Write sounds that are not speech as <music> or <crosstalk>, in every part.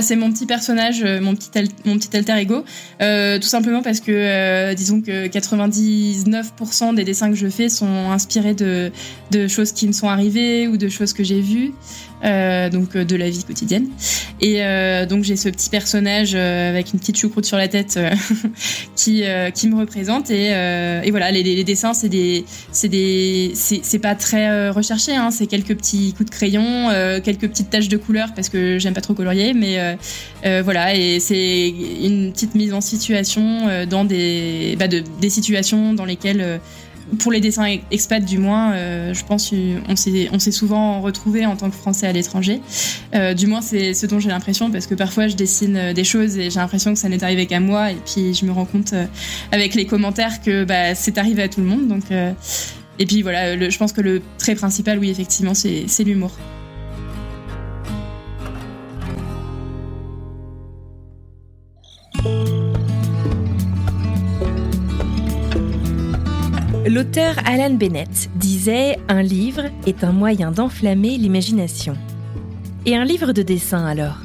C'est mon petit personnage, euh, mon petit, mon petit alter ego, Euh, tout simplement parce que euh, disons que 99% des dessins que je fais sont inspirés de, de choses qui me sont arrivées ou de choses que j'ai vues, donc de la vie quotidienne. Et donc j'ai ce petit personnage avec une petite choucroute sur la tête <laughs> qui qui me représente. Et, voilà les, dessins c'est des c'est pas très recherché hein, c'est quelques petits coups de crayon quelques petites taches de couleur parce que j'aime pas trop colorier mais euh, euh, voilà et c'est une petite mise en situation euh, dans des bah, de, des situations dans lesquelles pour les dessins ex- expats du moins, je pense on s'est souvent retrouvé en tant que Français à l'étranger. Du moins c'est ce dont j'ai l'impression parce que parfois je dessine des choses et j'ai l'impression que ça n'est arrivé qu'à moi et puis je me rends compte avec les commentaires que bah, c'est arrivé à tout le monde donc et puis voilà je pense que le trait principal oui effectivement c'est l'humour. L'auteur Alan Bennett disait Un livre est un moyen d'enflammer l'imagination. Et un livre de dessin alors?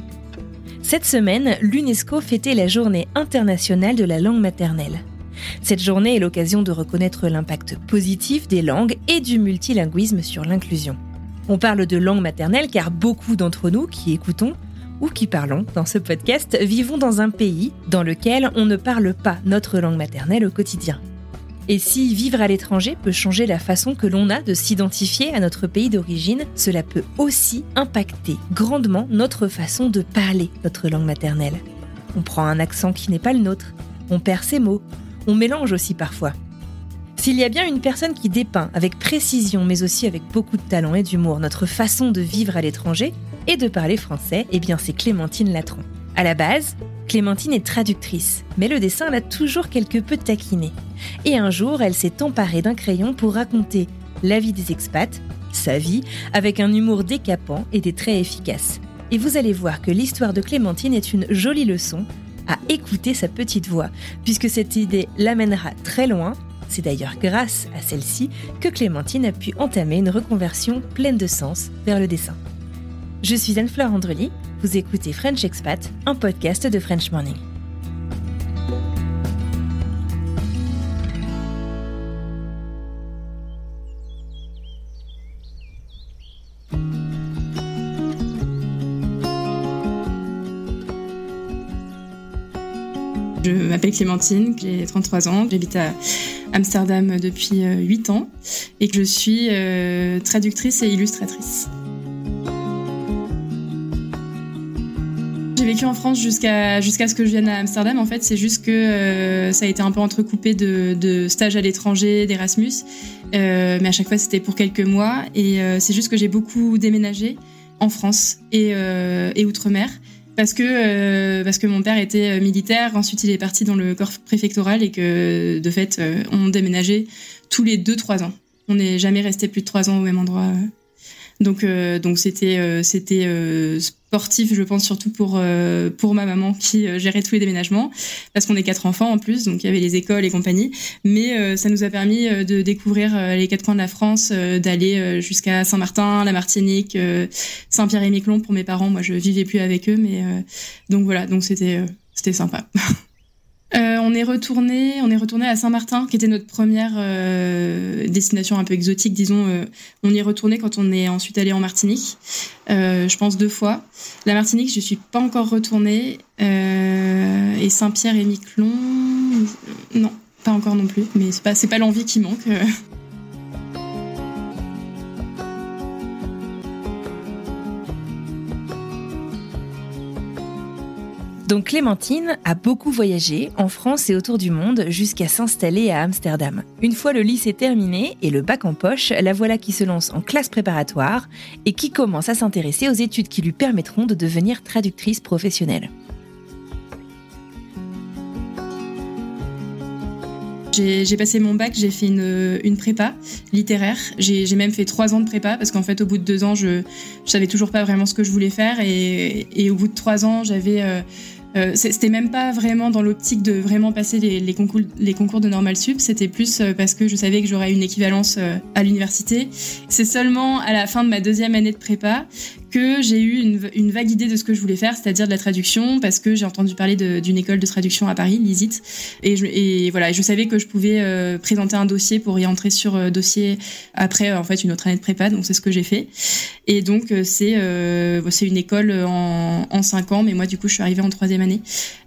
Cette semaine, l'UNESCO fêtait la journée internationale de la langue maternelle. Cette journée est l'occasion de reconnaître l'impact positif des langues et du multilinguisme sur l'inclusion. On parle de langue maternelle car beaucoup d'entre nous qui écoutons ou qui parlons dans ce podcast vivons dans un pays dans lequel on ne parle pas notre langue maternelle au quotidien. Et si vivre à l'étranger peut changer la façon que l'on a de s'identifier à notre pays d'origine, cela peut aussi impacter grandement notre façon de parler notre langue maternelle. On prend un accent qui n'est pas le nôtre, on perd ses mots, on mélange aussi parfois. S'il y a bien une personne qui dépeint avec précision mais aussi avec beaucoup de talent et d'humour notre façon de vivre à l'étranger et de parler français, eh bien c'est Clémentine Latron. À la base, Clémentine est traductrice, mais le dessin l'a toujours quelque peu taquinée. Et un jour, elle s'est emparée d'un crayon pour raconter la vie des expats, sa vie, avec un humour décapant et des traits efficaces. Et vous allez voir que l'histoire de Clémentine est une jolie leçon à écouter sa petite voix, puisque cette idée l'amènera très loin. C'est d'ailleurs grâce à celle-ci que Clémentine a pu entamer une reconversion pleine de sens vers le dessin. Je suis Anne-Fleur Andrely, vous écoutez French Expat, un podcast de French Morning. Je m'appelle Clémentine, j'ai 33 ans, j'habite à Amsterdam depuis euh, 8 ans et je suis euh, traductrice et illustratrice. Vécu en France jusqu'à jusqu'à ce que je vienne à Amsterdam. En fait, c'est juste que euh, ça a été un peu entrecoupé de, stages à l'étranger, d'Erasmus, Euh, mais à chaque fois c'était pour quelques mois. Et euh, c'est juste que j'ai beaucoup déménagé en France et, outre-mer parce que parce que mon père était militaire. Ensuite, il est parti dans le corps préfectoral et que de fait, on déménageait tous les deux trois ans. On n'est jamais resté plus de trois ans au même endroit. Donc euh, donc c'était euh, c'était euh, sportif, je pense surtout pour pour ma maman qui gérait tous les déménagements parce qu'on est quatre enfants en plus, donc il y avait les écoles et compagnie. Mais ça nous a permis de découvrir les quatre coins de la France, d'aller jusqu'à Saint-Martin, la Martinique, Saint-Pierre-et-Miquelon pour mes parents. Moi, je vivais plus avec eux, mais donc voilà, donc c'était c'était sympa. <laughs> Euh, on est retourné, on est retourné à Saint-Martin, qui était notre première euh, destination un peu exotique, disons. euh, on y est retourné quand on est ensuite allé en Martinique, euh, je pense deux fois. La Martinique, je suis pas encore retournée, euh, et Saint-Pierre et Miquelon, euh, non, pas encore non plus. Mais c'est pas c'est pas l'envie qui manque. Donc Clémentine a beaucoup voyagé en France et autour du monde jusqu'à s'installer à Amsterdam. Une fois le lycée terminé et le bac en poche, la voilà qui se lance en classe préparatoire et qui commence à s'intéresser aux études qui lui permettront de devenir traductrice professionnelle. J'ai passé mon bac, j'ai fait une, prépa littéraire. J'ai même fait trois ans de prépa parce qu'en fait, au bout de deux ans, je, savais toujours pas vraiment ce que je voulais faire. Et, et au bout de trois ans, j'avais euh, euh, c'était même pas vraiment dans l'optique de vraiment passer les, concours, les concours de Normal Sup, c'était plus euh, parce que je savais que j'aurais une équivalence euh, à l'université. C'est seulement à la fin de ma deuxième année de prépa que j'ai eu une, vague idée de ce que je voulais faire, c'est-à-dire de la traduction, parce que j'ai entendu parler d'une école de traduction à Paris, l'ISIT, et, voilà, je savais que je pouvais euh, présenter un dossier pour y entrer sur euh, dossier après en fait une autre année de prépa, donc c'est ce que j'ai fait. Et donc euh, c'est c'est une école en, en cinq ans, mais moi du coup je suis arrivée en troisième année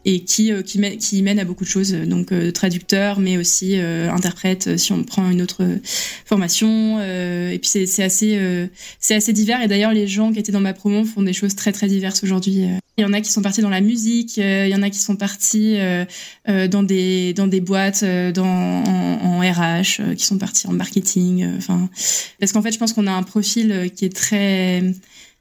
et qui qui, mène, qui mène à beaucoup de choses, donc traducteur, mais aussi interprète si on prend une autre formation. et puis c'est assez c'est assez divers et d'ailleurs les gens qui étaient dans ma promo font des choses très très diverses aujourd'hui. Euh. Il y en a qui sont partis dans la musique, euh, il y en a qui sont partis euh, dans des dans des boîtes, dans en, RH, qui sont partis en marketing. Enfin, parce qu'en fait, je pense qu'on a un profil qui est très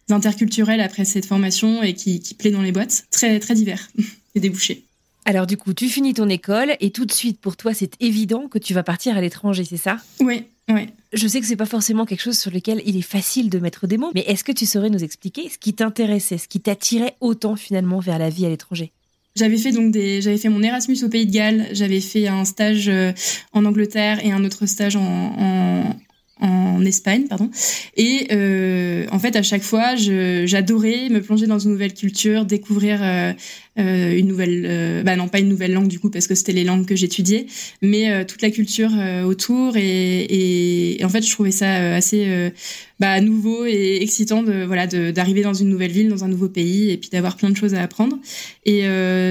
interculturel après cette formation et qui, qui plaît dans les boîtes, très très divers <laughs> et débouché. Alors du coup, tu finis ton école et tout de suite pour toi, c'est évident que tu vas partir à l'étranger, c'est ça? Oui, oui. Je sais que c'est pas forcément quelque chose sur lequel il est facile de mettre des mots, mais est-ce que tu saurais nous expliquer ce qui t'intéressait, ce qui t'attirait autant finalement vers la vie à l'étranger? J'avais fait donc des, j'avais fait mon Erasmus au Pays de Galles, j'avais fait un stage euh, en Angleterre et un autre stage en, en Espagne, pardon. Et euh, en fait, à chaque fois, j'adorais me plonger dans une nouvelle culture, découvrir euh, euh, une nouvelle, euh, bah non pas une nouvelle langue du coup parce que c'était les langues que j'étudiais, mais euh, toute la culture autour et, et, en fait, je trouvais ça assez bah, nouveau et excitant de voilà d'arriver dans une nouvelle ville, dans un nouveau pays et puis d'avoir plein de choses à apprendre. Et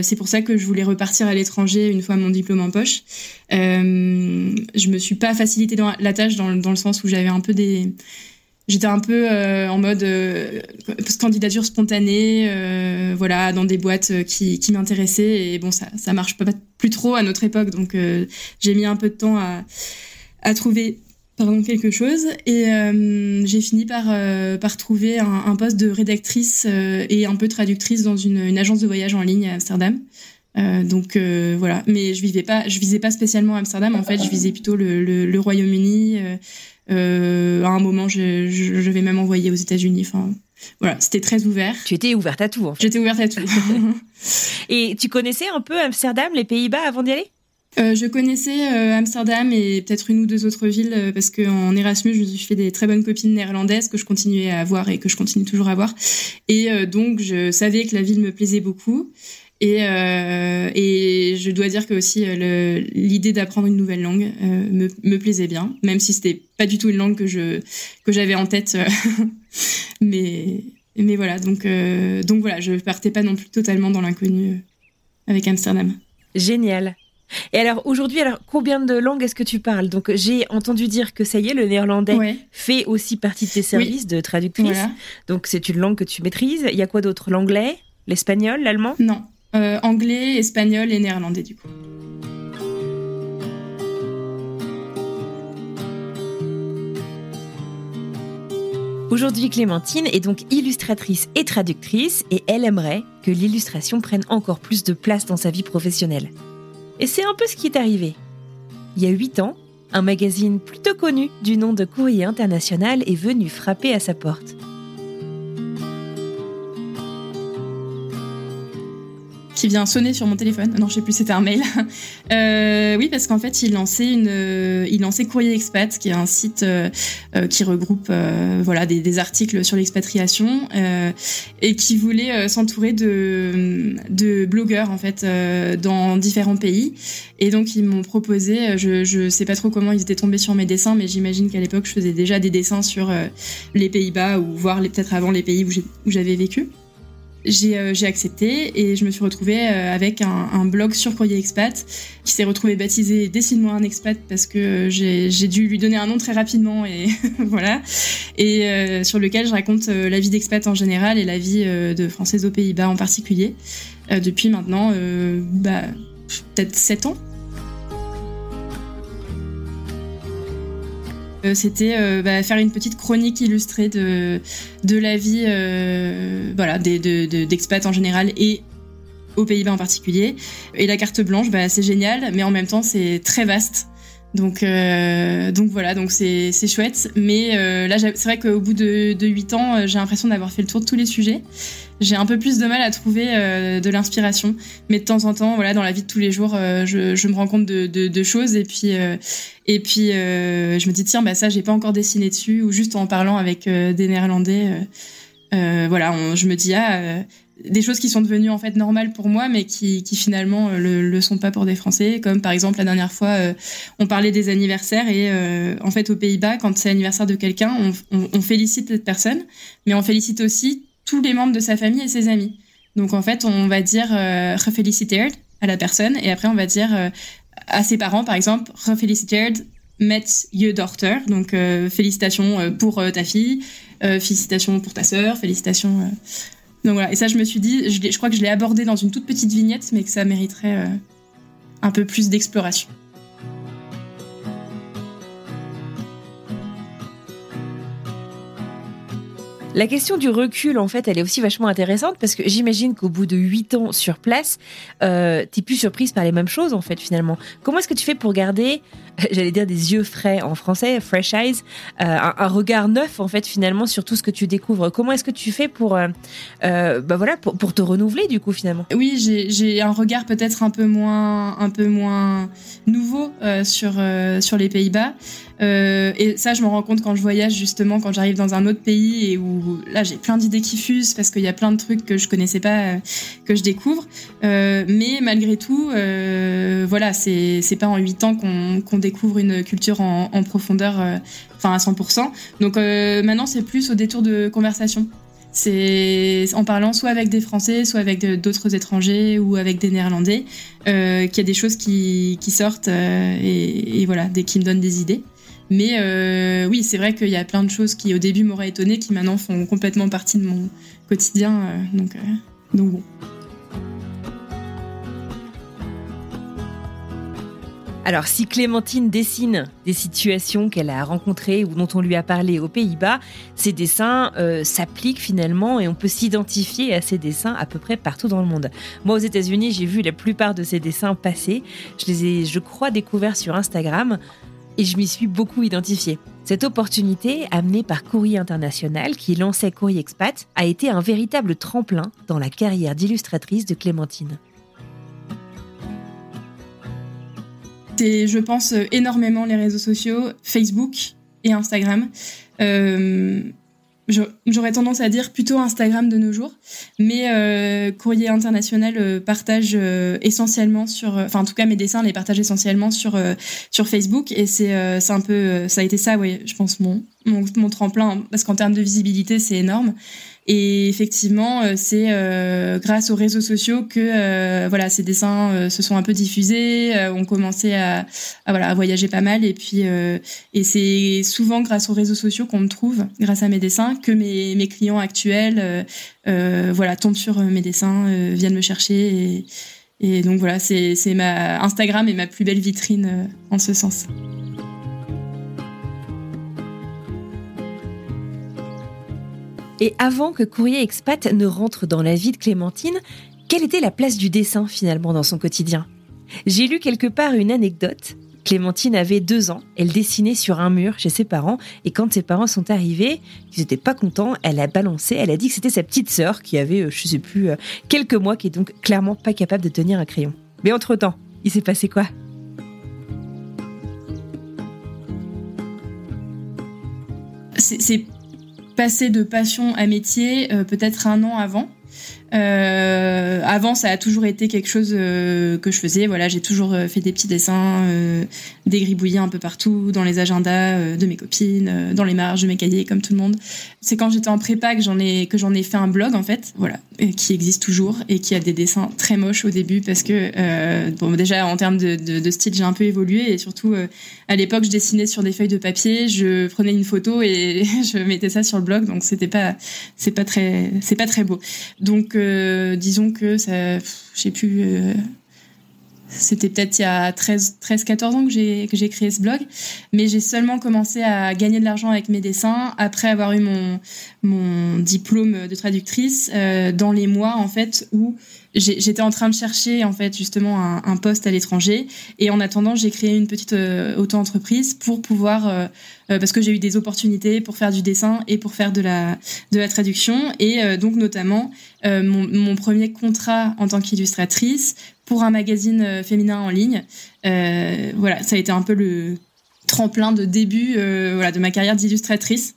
c'est pour ça que je voulais repartir à l'étranger une fois mon diplôme en poche. Euh, je me suis pas facilité dans la tâche dans, dans le sens où j'avais un peu des j'étais un peu euh, en mode euh, candidature spontanée, euh, voilà, dans des boîtes qui, qui m'intéressaient et bon ça ça marche pas plus trop à notre époque donc j'ai mis un peu de temps à à trouver pardon quelque chose et j'ai fini par par trouver un, un, poste de rédactrice et un peu traductrice dans une, une agence de voyage en ligne à Amsterdam. Euh, donc euh, voilà, mais je vivais pas, je visais pas spécialement Amsterdam. En fait, je visais plutôt le, le, le Royaume-Uni. Euh, à un moment, je, je, je, vais même envoyer aux États-Unis. Enfin, voilà, c'était très ouvert. Tu étais ouverte à tout. En fait. J'étais ouverte à tout. <laughs> <laughs> Et tu connaissais un peu Amsterdam, les Pays-Bas avant d'y aller? Euh, je connaissais euh, Amsterdam et peut-être une ou deux autres villes euh, parce qu'en Erasmus, je me suis fait des très bonnes copines néerlandaises que je continuais à voir et que je continue toujours à voir. Et donc, je savais que la ville me plaisait beaucoup. Et, euh, et je dois dire que aussi euh, l'idée d'apprendre une nouvelle langue euh, me, me, plaisait bien, même si c'était pas du tout une langue que je que j'avais en tête. Euh, <laughs> mais mais voilà, donc donc voilà, je partais pas non plus totalement dans l'inconnu avec Amsterdam. Génial. Et alors aujourd'hui, alors combien de langues est-ce que tu parles? Donc j'ai entendu dire que ça y est, le néerlandais fait aussi partie de tes services de traductrice. Donc c'est une langue que tu maîtrises. Il y a quoi d'autre? L'anglais, l'espagnol, l'allemand? Non, euh, anglais, espagnol et néerlandais du coup. Aujourd'hui, Clémentine est donc illustratrice et traductrice et elle aimerait que l'illustration prenne encore plus de place dans sa vie professionnelle. Et c'est un peu ce qui est arrivé. Il y a huit ans, un magazine plutôt connu du nom de Courrier International est venu frapper à sa porte. Qui vient sonner sur mon téléphone. Non, je sais plus, c'était un mail. <laughs> euh, oui, parce qu'en fait, il lançait une, euh, il lançait Courrier Expat, qui est un site euh, qui regroupe voilà des, des, articles sur l'expatriation et qui voulait s'entourer de, de blogueurs en fait dans différents pays. Et donc ils m'ont proposé, je je sais pas trop comment ils étaient tombés sur mes dessins, mais j'imagine qu'à l'époque je faisais déjà des dessins sur les Pays-Bas ou voire peut-être avant les pays où j'avais vécu j'ai euh, accepté et je me suis retrouvée euh, avec un, un, blog sur Courrier Expat qui s'est retrouvé baptisé Dessine-moi un expat parce que j'ai dû lui donner un nom très rapidement et <laughs> voilà et euh, sur lequel je raconte la vie d'expat en général et la vie de française aux Pays-Bas en particulier. depuis maintenant bah, peut-être 7 ans. C'était bah, faire une petite chronique illustrée de, de la vie voilà, d'expats en général et aux Pays-Bas en particulier. Et la carte blanche, bah, c'est génial, mais en même temps, c'est très vaste. Donc, euh, donc voilà, donc c'est chouette. Mais euh, là, c'est vrai qu'au bout de, de 8 ans, euh, j'ai l'impression d'avoir fait le tour de tous les sujets. J'ai un peu plus de mal à trouver de l'inspiration, mais de temps en temps, voilà, dans la vie de tous les jours, je, je, me rends compte de, de, de choses et puis et puis je me dis tiens, bah ça, j'ai pas encore dessiné dessus ou juste en parlant avec des Néerlandais. voilà, je me dis ah des choses qui sont devenues en fait normales pour moi, mais qui, qui finalement euh, le, le sont pas pour des Français. Comme par exemple la dernière fois, euh, on parlait des anniversaires et euh, en fait aux Pays-Bas, quand c'est l'anniversaire de quelqu'un, on, on, félicite cette personne, mais on félicite aussi tous les membres de sa famille et ses amis. Donc en fait, on va dire euh, à la personne et après on va dire à ses parents par exemple refeliciteerd met your daughter. Donc félicitations pour ta fille, félicitations pour ta sœur, félicitations donc voilà, et ça je me suis dit, je, crois que je l'ai abordé dans une toute petite vignette, mais que ça mériterait euh, un peu plus d'exploration. La question du recul, en fait, elle est aussi vachement intéressante parce que j'imagine qu'au bout de huit ans sur place, euh, t'es plus surprise par les mêmes choses, en fait, finalement. Comment est-ce que tu fais pour garder, j'allais dire des yeux frais en français, fresh eyes, euh, un, regard neuf, en fait, finalement, sur tout ce que tu découvres? Comment est-ce que tu fais pour, euh, euh bah voilà, pour, pour, te renouveler, du coup, finalement? Oui, j'ai un regard peut-être un peu moins, un peu moins nouveau euh, sur, sur les Pays-Bas. Euh, et ça, je me rends compte quand je voyage, justement, quand j'arrive dans un autre pays et où là, j'ai plein d'idées qui fusent parce qu'il y a plein de trucs que je connaissais pas, euh, que je découvre. Euh, mais malgré tout, euh, voilà, c'est c'est pas en huit ans qu'on qu'on découvre une culture en, en profondeur, euh, enfin à 100%. Donc maintenant, c'est plus au détour de conversation. C'est en parlant soit avec des Français, soit avec d'autres étrangers ou avec des Néerlandais qu'il y a des choses qui, qui sortent et, et, voilà, des, qui me donnent des idées. Mais euh, oui, c'est vrai qu'il y a plein de choses qui au début m'auraient étonné, qui maintenant font complètement partie de mon quotidien. Euh, donc, euh, donc bon. Alors, si Clémentine dessine des situations qu'elle a rencontrées ou dont on lui a parlé aux Pays-Bas, ces dessins s'appliquent finalement et on peut s'identifier à ces dessins à peu près partout dans le monde. Moi, aux États-Unis, j'ai vu la plupart de ces dessins passer. Je les ai, je crois, découverts sur Instagram et je m'y suis beaucoup identifiée. Cette opportunité, amenée par Courrier International, qui lançait Courrier Expat, a été un véritable tremplin dans la carrière d'illustratrice de Clémentine. Je pense, énormément les réseaux sociaux, Facebook et Instagram. Euh, j'aurais tendance à dire plutôt Instagram de nos jours, mais euh, Courrier International euh, partage euh, essentiellement sur, euh, enfin en tout cas mes dessins les partage essentiellement sur sur Facebook. Et c'est c'est un peu ça a été ça, oui, je pense mon mon, mon tremplin. Parce qu'en termes de visibilité c'est énorme et effectivement, euh, c'est euh, grâce aux réseaux sociaux que euh, voilà ces dessins se sont un peu diffusés, ont commencé à, voilà à voyager pas mal et puis et c'est souvent grâce aux réseaux sociaux qu'on me trouve, grâce à mes dessins, que mes, mes clients actuels voilà tombent sur mes dessins, viennent me chercher et, et donc voilà c'est ma Instagram est ma plus belle vitrine en ce sens. Et avant que Courrier Expat ne rentre dans la vie de Clémentine, quelle était la place du dessin finalement dans son quotidien? J'ai lu quelque part une anecdote. Clémentine avait deux ans, elle dessinait sur un mur chez ses parents, et quand ses parents sont arrivés, ils n'étaient pas contents, elle a balancé, elle a dit que c'était sa petite sœur qui avait, euh, je sais plus, euh, quelques mois, qui est donc clairement pas capable de tenir un crayon. Mais entre-temps, il s'est passé quoi? C'est passé de passion à métier euh, peut-être un an avant. Euh, avant, ça a toujours été quelque chose euh, que je faisais. Voilà, j'ai toujours euh, fait des petits dessins, euh, des gribouillis un peu partout, dans les agendas de mes copines, dans les marges de mes cahiers, comme tout le monde. C'est quand j'étais en prépa que j'en ai que j'en ai fait un blog en fait, voilà, qui existe toujours et qui a des dessins très moches au début parce que bon déjà en termes de, de, de style j'ai un peu évolué et surtout à l'époque je dessinais sur des feuilles de papier, je prenais une photo et <laughs> je mettais ça sur le blog donc c'était pas c'est pas très c'est pas très beau. Donc disons que ça, je sais plus, c'était peut-être il y a 13, 13 14 ans que j'ai, que j'ai créé ce blog, mais j'ai seulement commencé à gagner de l'argent avec mes dessins. Après avoir eu mon, mon diplôme de traductrice euh, dans les mois en fait où j'étais en train de chercher en fait justement un, poste à l'étranger. Et en attendant j'ai créé une petite euh, auto-entreprise pour pouvoir euh, euh, parce que j'ai eu des opportunités pour faire du dessin et pour faire de la de la traduction. Et donc notamment mon, mon, premier contrat en tant qu'illustratrice pour un magazine féminin en ligne. Voilà ça a été un peu le tremplin de début euh, voilà de ma carrière d'illustratrice.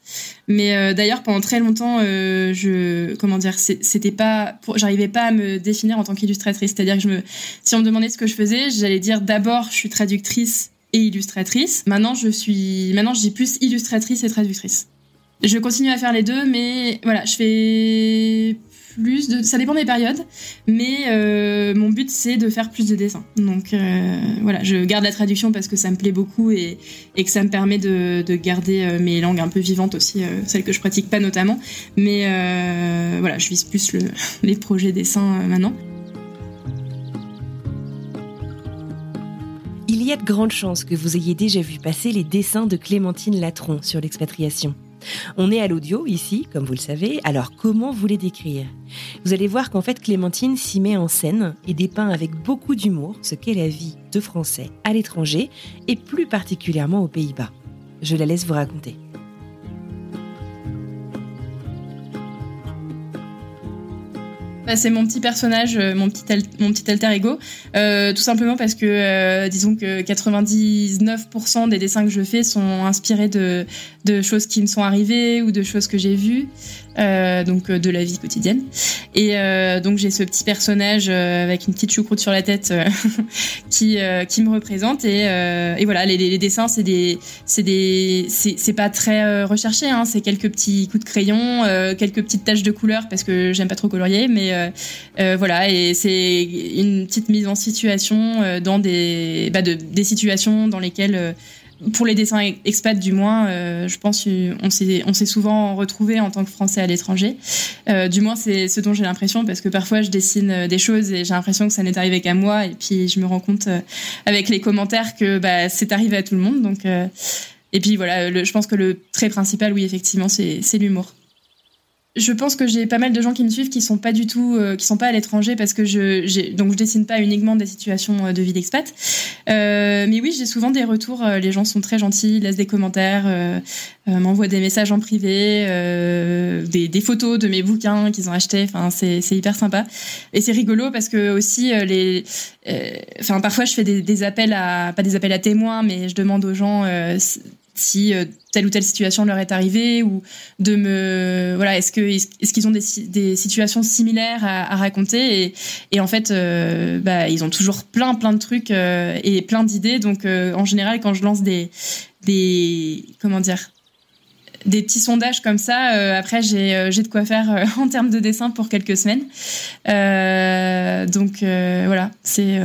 Mais euh, d'ailleurs pendant très longtemps euh, je comment dire c'était pas j'arrivais pas à me définir en tant qu'illustratrice. C'est-à-dire que je me si on me demandait ce que je faisais j'allais dire d'abord je suis traductrice et illustratrice. Maintenant je suis maintenant je dis plus illustratrice et traductrice. Je continue à faire les deux mais voilà je fais Ça dépend des périodes, mais euh, mon but c'est de faire plus de dessins. Donc euh, voilà, je garde la traduction parce que ça me plaît beaucoup et, que ça me permet de, de garder euh, mes langues un peu vivantes aussi, celles que je pratique pas notamment. Mais voilà, je vise plus le, <laughs> les projets dessins maintenant. Il y a de grandes chances que vous ayez déjà vu passer les dessins de Clémentine Latron sur l'expatriation. On est à l'audio ici, comme vous le savez, alors comment vous les décrire? Vous allez voir qu'en fait Clémentine s'y met en scène et dépeint avec beaucoup d'humour ce qu'est la vie de Français à l'étranger et plus particulièrement aux Pays-Bas. Je la laisse vous raconter. Bah, c'est mon petit personnage, euh, mon petit, mon petit alter ego. Euh, tout simplement parce que, euh, disons que 99% des dessins que je fais sont inspirés de, de choses qui me sont arrivées ou de choses que j'ai vues. Euh, donc euh, de la vie quotidienne. Et euh, donc j'ai ce petit personnage avec une petite choucroute sur la tête <laughs> qui qui me représente. Et, et voilà les, les, dessins c'est des c'est des c'est pas très recherché hein, c'est quelques petits coups de crayon, quelques petites taches de couleur parce que j'aime pas trop colorier mais voilà. Et c'est une petite mise en situation dans des bah, de, des situations dans lesquelles pour les dessins expats du moins, euh, je pense on s'est on s'est souvent retrouvé en tant que Français à l'étranger. Euh, du moins c'est ce dont j'ai l'impression parce que parfois je dessine euh, des choses et j'ai l'impression que ça n'est arrivé qu'à moi et puis je me rends compte avec les commentaires que bah, c'est arrivé à tout le monde. Donc et puis voilà, je pense que le trait principal, oui effectivement, c'est c'est l'humour je pense que j'ai pas mal de gens qui me suivent qui sont pas du tout, euh, qui sont pas à l'étranger parce que je, donc je dessine pas uniquement des situations euh, de vie d'expat. Euh, mais oui, j'ai souvent des retours. Euh, les gens sont très gentils, laissent des commentaires, euh, m'envoient des messages en privé, des, des, photos de mes bouquins qu'ils ont achetés. Enfin, c'est, c'est hyper sympa et c'est rigolo parce que aussi les, enfin parfois je fais des, des, appels à, pas des appels à témoins, mais je demande aux gens si euh, telle ou telle situation leur est arrivée ou de me voilà est-ce que est-ce qu'ils ont des, des, situations similaires à, raconter et, et, en fait euh, bah, ils ont toujours plein plein de trucs euh, et plein d'idées. Donc en général quand je lance des des comment dire des petits sondages comme ça après j'ai j'ai de quoi faire <laughs> en termes de dessin pour quelques semaines. Donc voilà c'est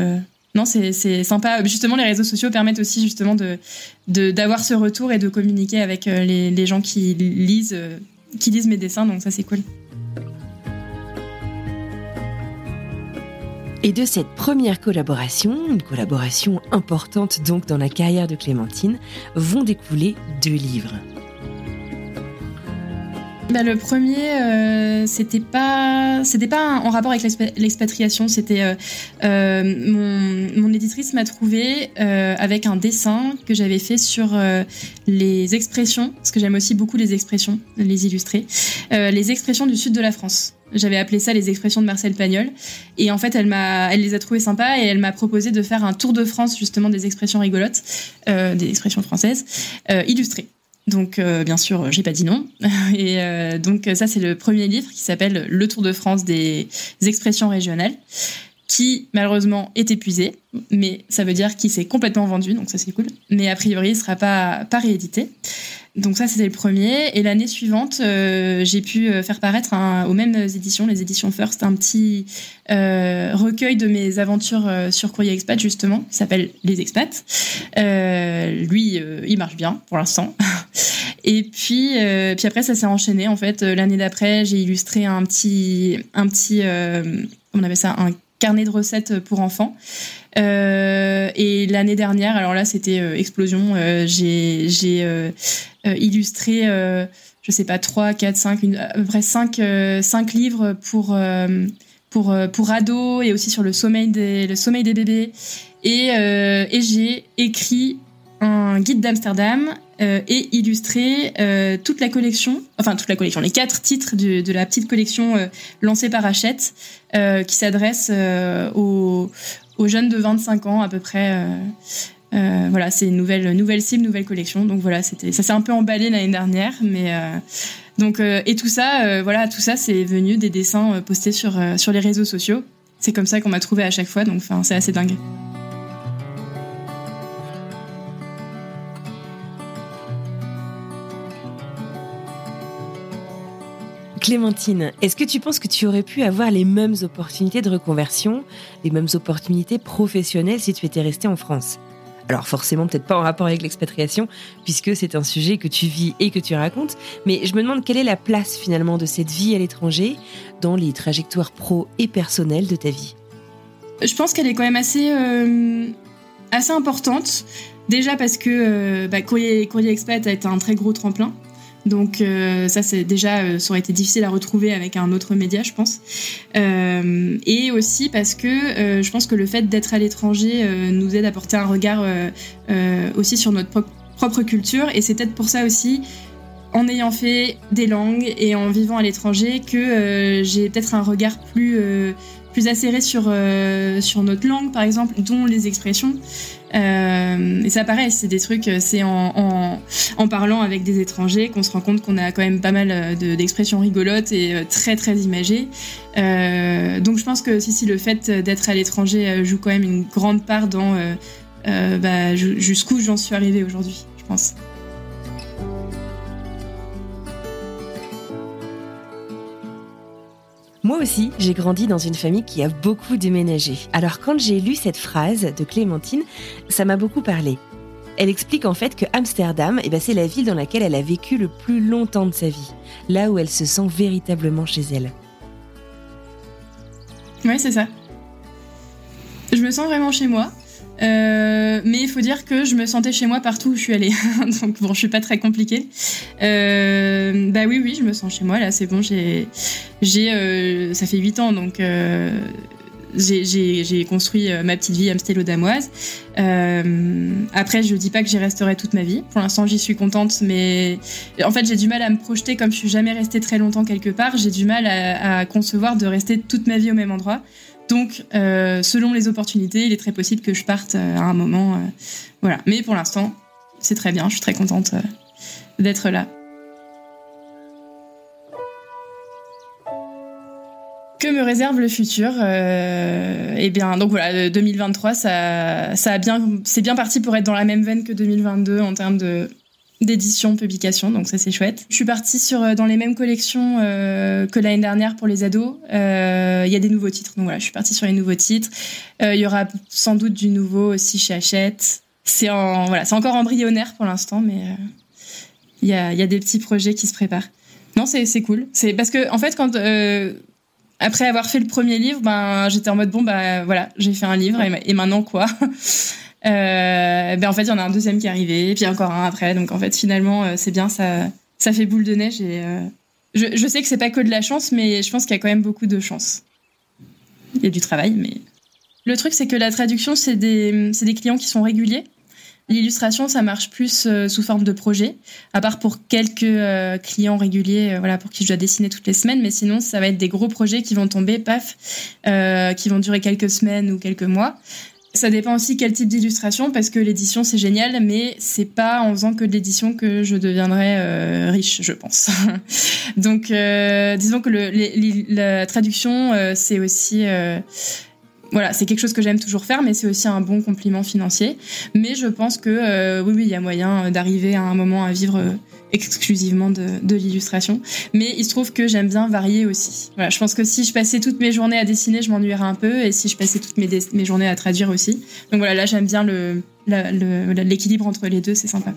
non, c'est sympa. Justement, les réseaux sociaux permettent aussi justement de d'avoir ce retour et de communiquer avec euh, les, gens qui lisent, euh, qui lisent mes dessins. Donc ça, c'est cool. Et de cette première collaboration, une collaboration importante donc dans la carrière de Clémentine, vont découler deux livres. Bah, le premier, euh, c'était pas, c'était pas en rapport avec l'expatriation. C'était euh, euh, mon, mon, éditrice m'a trouvé avec un dessin que j'avais fait sur les expressions, parce que j'aime aussi beaucoup les expressions, les illustrer, les expressions du sud de la France. J'avais appelé ça les expressions de Marcel Pagnol. Et en fait, elle m'a, elle les a trouvées sympas et elle m'a proposé de faire un tour de France justement des expressions rigolotes, des expressions françaises, illustrées. Donc euh, bien sûr, j'ai pas dit non. <laughs> Et euh, donc ça c'est le premier livre qui s'appelle Le Tour de France des expressions régionales qui malheureusement est épuisé, mais ça veut dire qu'il s'est complètement vendu, donc ça c'est cool. Mais a priori, il sera pas pas réédité. Donc ça c'était le premier. Et l'année suivante, euh, j'ai pu faire paraître aux mêmes éditions, les éditions First, un petit recueil de mes aventures sur Courrier Expat justement, qui s'appelle Les Expats. lui, il marche bien pour l'instant. <laughs> Et puis, puis après, ça s'est enchaîné. En fait, l'année d'après, j'ai illustré un petit, un petit, on avait ça, un carnet de recettes pour enfants. et l'année dernière, alors là, c'était explosion. j'ai j'ai illustré je sais pas, 3, 4, 5, à peu près 5, livres pour, pour, pour ados et aussi sur le sommeil des, le sommeil des bébés. Et, et j'ai écrit un guide d'Amsterdam euh, et illustrer euh, toute la collection, enfin toute la collection, les quatre titres de, la petite collection euh, lancée par Hachette, qui s'adresse aux, aux, jeunes de 25 ans à peu près. voilà, c'est une nouvelle, nouvelle cible, nouvelle collection. Donc voilà, c'était, ça s'est un peu emballé l'année dernière, mais donc et tout ça, voilà, tout ça, c'est venu des dessins postés sur sur les réseaux sociaux. C'est comme ça qu'on m'a trouvé à chaque fois, donc enfin, c'est assez dingue. Clémentine, est-ce que tu penses que tu aurais pu avoir les mêmes opportunités de reconversion, les mêmes opportunités professionnelles si tu étais restée en France? Alors forcément, peut-être pas en rapport avec l'expatriation, puisque c'est un sujet que tu vis et que tu racontes, mais je me demande quelle est la place finalement de cette vie à l'étranger dans les trajectoires pro et personnelles de ta vie? Je pense qu'elle est quand même assez, euh, importante. Déjà parce que euh, bah, Courrier Expat a été un très gros tremplin. Donc euh, ça, c'est déjà, euh, ça aurait été difficile à retrouver avec un autre média, je pense. Euh, et aussi parce que je pense que le fait d'être à l'étranger nous aide à porter un regard aussi sur notre propre culture. Et c'est peut-être pour ça aussi en ayant fait des langues et en vivant à l'étranger que j'ai peut-être un regard plus plus acéré sur sur notre langue par exemple dont les expressions euh, et ça pareil, c'est des trucs, c'est en, en, parlant avec des étrangers qu'on se rend compte qu'on a quand même pas mal euh, d'expressions rigolotes et euh, très très imagées. Euh, donc je pense que si, si le fait d'être à l'étranger joue quand même une grande part dans euh, bah, jusqu'où j'en suis arrivée aujourd'hui, je pense. Moi aussi, j'ai grandi dans une famille qui a beaucoup déménagé. Alors quand j'ai lu cette phrase de Clémentine, ça m'a beaucoup parlé. Elle explique en fait que Amsterdam, eh ben, c'est la ville dans laquelle elle a vécu le plus longtemps de sa vie, là où elle se sent véritablement chez elle. Ouais, c'est ça. Je me sens vraiment chez moi. Euh, mais il faut dire que je me sentais chez moi partout où je suis allée. <laughs> donc bon, je suis pas très compliquée. Euh, bah oui, oui, je me sens chez moi là. C'est bon, j'ai, j'ai, euh, ça fait 8 ans donc. Euh, j'ai construit euh, ma petite vie amstello-damoise. Après, je dis pas que j'y resterai toute ma vie. Pour l'instant, j'y suis contente, mais en fait, j'ai du mal à me projeter comme je suis jamais restée très longtemps quelque part. J'ai du mal à, concevoir de rester toute ma vie au même endroit. Donc, euh, selon les opportunités, il est très possible que je parte euh, à un moment. Euh, voilà. Mais pour l'instant, c'est très bien. Je suis très contente d'être là. Que me réserve le futur Eh bien, donc voilà, 2023, ça, ça a bien, c'est bien parti pour être dans la même veine que 2022 en termes de d'édition, publication, donc ça c'est chouette. Je suis partie sur euh, dans les mêmes collections euh, que l'année dernière pour les ados. Euh, il y a des nouveaux titres, donc voilà, je suis partie sur les nouveaux titres. Il y aura sans doute du nouveau aussi chez Hachette. C'est en voilà, c'est encore embryonnaire pour l'instant, mais il y a y a des petits projets qui se préparent. Non, c'est cool. C'est parce que en fait quand après avoir fait le premier livre, ben j'étais en mode bon bah voilà, j'ai fait un livre et maintenant quoi? Ben en fait il y en a un deuxième qui est arrivé, et puis encore un après. Donc en fait finalement euh, c'est bien, ça, ça fait boule de neige. Et euh, je, je, sais que c'est pas que de la chance, mais je pense qu'il y a quand même beaucoup de chance. Il y a du travail, mais le truc c'est que la traduction c'est des, des clients qui sont réguliers. L'illustration, ça marche plus sous forme de projet, à part pour quelques clients réguliers, voilà, pour qui je dois dessiner toutes les semaines. Mais sinon, ça va être des gros projets qui vont tomber, paf, qui vont durer quelques semaines ou quelques mois. Ça dépend aussi quel type d'illustration, parce que l'édition c'est génial, mais c'est pas en faisant que de l'édition que je deviendrai euh, riche, je pense. <laughs> Donc, euh, disons que la traduction, euh, c'est aussi voilà, c'est quelque chose que j'aime toujours faire, mais c'est aussi un bon compliment financier. Mais je pense que oui, oui, il y a moyen d'arriver à un moment à vivre exclusivement de, l'illustration. Mais il se trouve que j'aime bien varier aussi. Voilà, je pense que si je passais toutes mes journées à dessiner, je m'ennuierais un peu, et si je passais toutes mes, mes journées à traduire aussi. Donc voilà, là j'aime bien l'équilibre entre les deux, c'est sympa.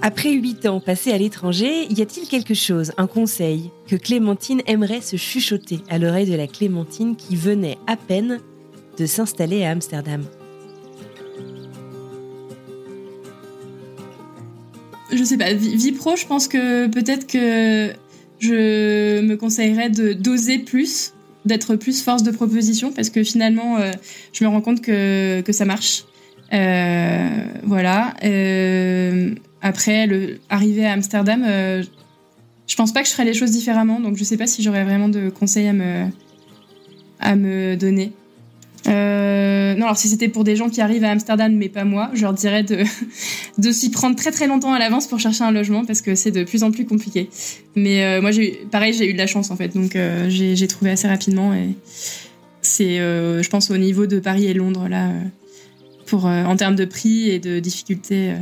Après huit ans passés à l'étranger, y a-t-il quelque chose, un conseil, que Clémentine aimerait se chuchoter à l'oreille de la Clémentine qui venait à peine de s'installer à Amsterdam Je sais pas, vie, pro, je pense que peut-être que je me conseillerais de d'oser plus, d'être plus force de proposition, parce que finalement, euh, je me rends compte que, ça marche. Euh, voilà. Euh, après, le, à Amsterdam, je pense pas que je ferais les choses différemment, donc je sais pas si j'aurais vraiment de conseils à à me donner. Euh, non, alors si c'était pour des gens qui arrivent à Amsterdam, mais pas moi, je leur dirais <laughs> de, s'y prendre très très longtemps à l'avance pour chercher un logement parce que c'est de plus en plus compliqué. Mais euh, moi, pareil, j'ai eu de la chance en fait, donc euh, j'ai trouvé assez rapidement et c'est, je pense, au niveau de Paris et Londres là, en termes de prix et de difficulté.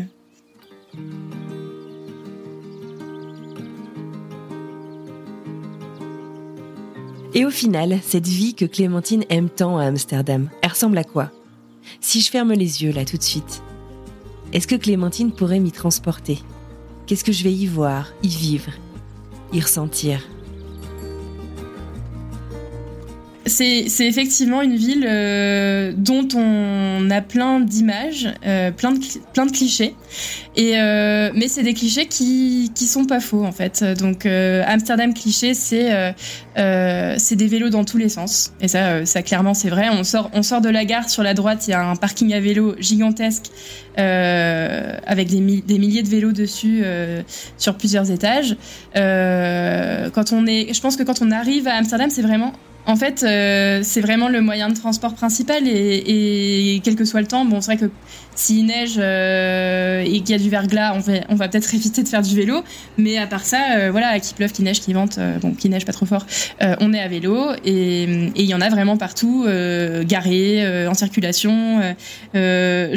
Et au final, cette vie que Clémentine aime tant à Amsterdam, elle ressemble à quoi? Si je ferme les yeux là tout de suite, est-ce que Clémentine pourrait m'y transporter? Qu'est-ce que je vais y voir, y vivre, y ressentir? C'est, effectivement une ville euh, dont on a plein d'images, euh, plein, de, clichés. Euh, mais c'est des clichés qui, qui sont pas faux en fait. Donc Amsterdam cliché, c'est des vélos dans tous les sens. Et ça, ça clairement c'est vrai. On sort, on sort de la gare sur la droite, il y a un parking à vélo gigantesque avec des, des, milliers de vélos dessus sur plusieurs étages. quand on est, je pense que quand on arrive à Amsterdam, c'est vraiment en fait, euh, c'est vraiment le moyen de transport principal et, et, quel que soit le temps, bon, c'est vrai que s'il neige euh, et qu'il y a du verglas, on va, on va peut-être éviter de faire du vélo. Mais à part ça, euh, voilà, qu'il pleuve, qu'il neige, qu'il vente, euh, bon, qu'il neige pas trop fort, euh, on est à vélo et il y en a vraiment partout, garés, en circulation. Je,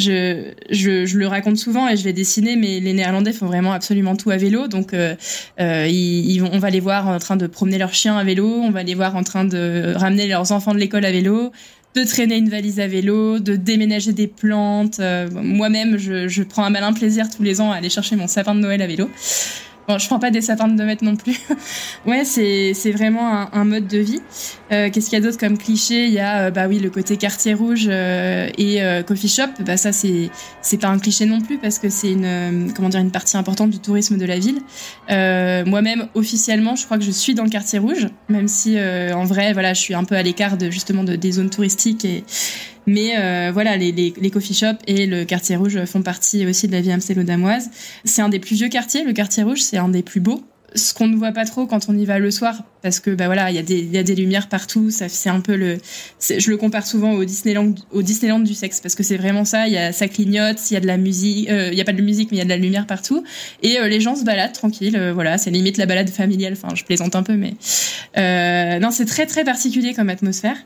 je, je, le raconte souvent et je l'ai dessiné, mais les Néerlandais font vraiment absolument tout à vélo. Donc, ils, ils on va les voir en train de promener leurs chiens à vélo, on va les voir en train de ramener leurs enfants de l'école à vélo de traîner une valise à vélo, de déménager des plantes. Euh, moi-même, je, je, prends un malin plaisir tous les ans à aller chercher mon sapin de Noël à vélo. Bon, je prends pas des sapins de 2 mètres non plus. <laughs> ouais, c'est, c'est vraiment un, un, mode de vie. Euh, qu'est-ce qu'il y a d'autre comme cliché? Il y a, euh, bah oui, le côté quartier rouge euh, et euh, coffee shop. Bah ça, c'est, c'est pas un cliché non plus parce que c'est une, comment dire, une partie importante du tourisme de la ville. moi-même, officiellement, je crois que je suis dans le quartier rouge, même si en vrai, voilà, je suis un peu à l'écart de justement de, des zones touristiques et mais euh, voilà, les, les, les, coffee shops et le quartier rouge font partie aussi de la vie amstelaudamoise. C'est un des plus vieux quartiers, le quartier rouge, c'est un des plus beaux. Ce qu'on ne voit pas trop quand on y va le soir, parce que bah voilà, il y a des y a des lumières partout. Ça c'est un peu le, je le compare souvent au Disneyland au Disneyland du sexe parce que c'est vraiment ça. Il y a ça clignote, il y a de la musique, euh, il y a pas de musique mais il y a de la lumière partout et euh, les gens se baladent tranquille. Euh, voilà, c'est limite la balade familiale. Enfin, je plaisante un peu, mais non, c'est très très particulier comme atmosphère.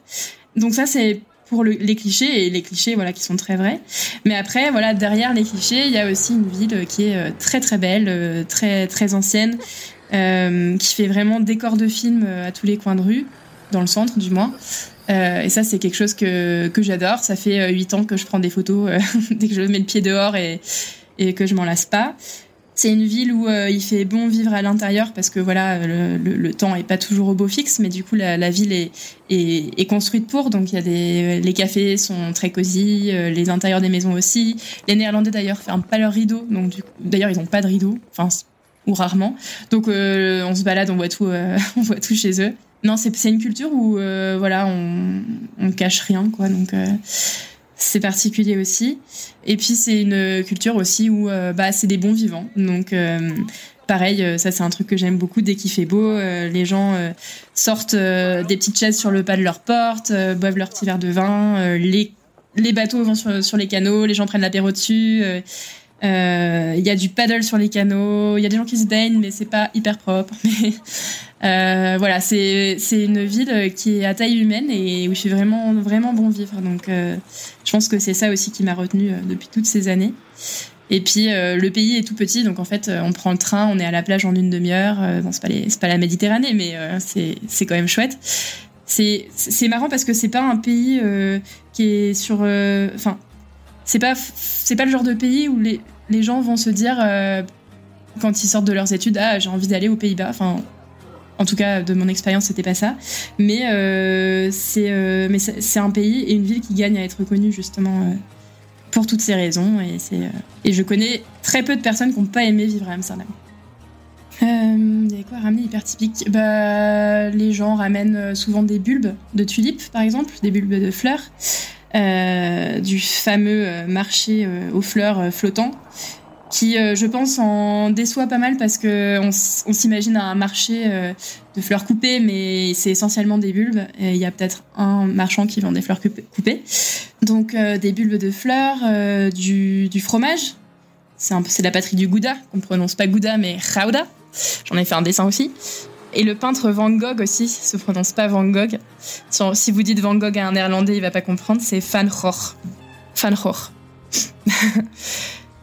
Donc ça c'est pour les clichés et les clichés voilà qui sont très vrais. Mais après voilà derrière les clichés, il y a aussi une ville qui est euh, très très belle, euh, très très ancienne, euh, qui fait vraiment décor de film à tous les coins de rue, dans le centre du moins. Euh, et ça c'est quelque chose que que j'adore. Ça fait huit ans que je prends des photos <laughs> dès que je mets le pied dehors et et que je m'en lasse pas. C'est une ville où euh, il fait bon vivre à l'intérieur parce que voilà le, le, le, temps est pas toujours au beau fixe, mais du coup la, la ville est, est, est, construite pour. Donc il y a des les cafés sont très cosy, euh, les intérieurs des maisons aussi. Les Néerlandais d'ailleurs ferment pas leurs rideaux, donc d'ailleurs ils ont pas de rideaux, enfin ou rarement. Donc euh, on se balade, on voit tout, <laughs> on voit tout chez eux. Non, c'est c'est une culture où voilà on on cache rien quoi, donc c'est particulier aussi. Et puis c'est une culture aussi où euh, bah c'est des bons vivants. Donc euh, pareil, euh, ça c'est un truc que j'aime beaucoup. Dès qu'il fait beau, les gens sortent des petites chaises sur le pas de leur porte, boivent leur petit verre de vin. les les bateaux vont sur, sur les canaux, les gens prennent l'apéro dessus. Il y a du paddle sur les canaux. Il y a des gens qui se baignent, mais c'est pas hyper propre. <laughs> Euh, voilà, c'est une ville qui est à taille humaine et où je suis vraiment vraiment bon vivre. Donc, euh, je pense que c'est ça aussi qui m'a retenu euh, depuis toutes ces années. Et puis euh, le pays est tout petit, donc en fait on prend le train, on est à la plage en une demi-heure. bon, c'est pas les, pas la Méditerranée, mais c'est quand même chouette. C'est c'est marrant parce que c'est pas un pays qui est sur, enfin c'est pas c'est pas le genre de pays où les les gens vont se dire quand ils sortent de leurs études, ah, j'ai envie d'aller aux Pays-Bas. Enfin, en tout cas, de mon expérience, c'était pas ça. Mais euh, c'est euh, c'est un pays et une ville qui gagne à être connue justement euh, pour toutes ces raisons. Et et je connais très peu de personnes qui n'ont pas aimé vivre à Amsterdam. Il y avait quoi ramener hyper typique bah, Les gens ramènent souvent des bulbes de tulipes, par exemple, des bulbes de fleurs, du fameux marché aux fleurs flottants qui, euh, je pense, en déçoit pas mal parce que on, s'imagine un marché euh, de fleurs coupées, mais c'est essentiellement des bulbes. Il y a peut-être un marchand qui vend des fleurs coupées. Donc euh, des bulbes de fleurs, du, fromage. C'est c'est la patrie du Gouda, qu'on prononce pas Gouda mais Gouda. J'en ai fait un dessin aussi. Et le peintre Van Gogh aussi, se prononce pas Van Gogh. Si vous dites Van Gogh à un néerlandais, il va pas comprendre, c'est Van Gogh. Van Gogh. <laughs>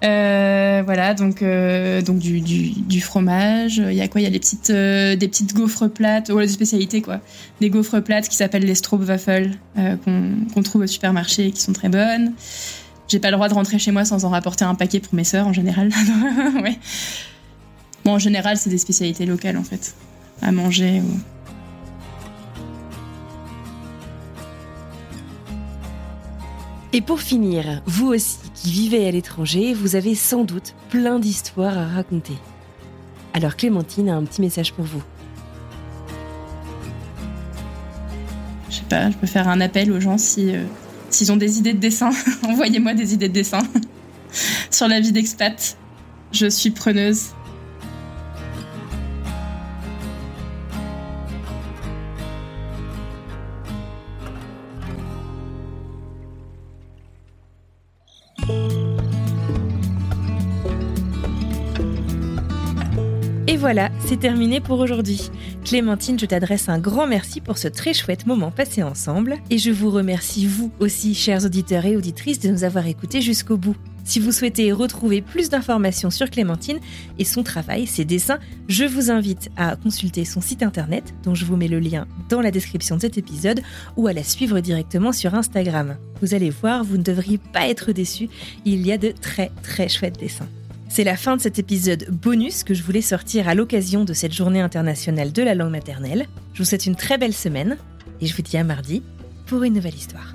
Euh, voilà, donc euh, donc du, fromage. Il y a quoi? Il y a des petites euh, des petites gaufres plates, voilà des spécialités quoi. Des gaufres plates qui s'appellent les Stroopwafels euh, qu'on trouve au supermarché et qui sont très bonnes. J'ai pas le droit de rentrer chez moi sans en rapporter un paquet pour mes sœurs en général. <laughs> ouais. Bon, en général, c'est des spécialités locales en fait à manger. Ou... Et pour finir, vous aussi qui vivez à l'étranger, vous avez sans doute plein d'histoires à raconter. Alors Clémentine a un petit message pour vous. Je sais pas, je peux faire un appel aux gens si euh, s'ils ont des idées de dessin, <laughs> envoyez-moi des idées de dessin <laughs> sur la vie d'expat. Je suis preneuse. Voilà, c'est terminé pour aujourd'hui. Clémentine, je t'adresse un grand merci pour ce très chouette moment passé ensemble et je vous remercie vous aussi, chers auditeurs et auditrices, de nous avoir écoutés jusqu'au bout. Si vous souhaitez retrouver plus d'informations sur Clémentine et son travail, ses dessins, je vous invite à consulter son site internet, dont je vous mets le lien dans la description de cet épisode, ou à la suivre directement sur Instagram. Vous allez voir, vous ne devriez pas être déçus, il y a de très très chouettes dessins. C'est la fin de cet épisode bonus que je voulais sortir à l'occasion de cette journée internationale de la langue maternelle. Je vous souhaite une très belle semaine et je vous dis à mardi pour une nouvelle histoire.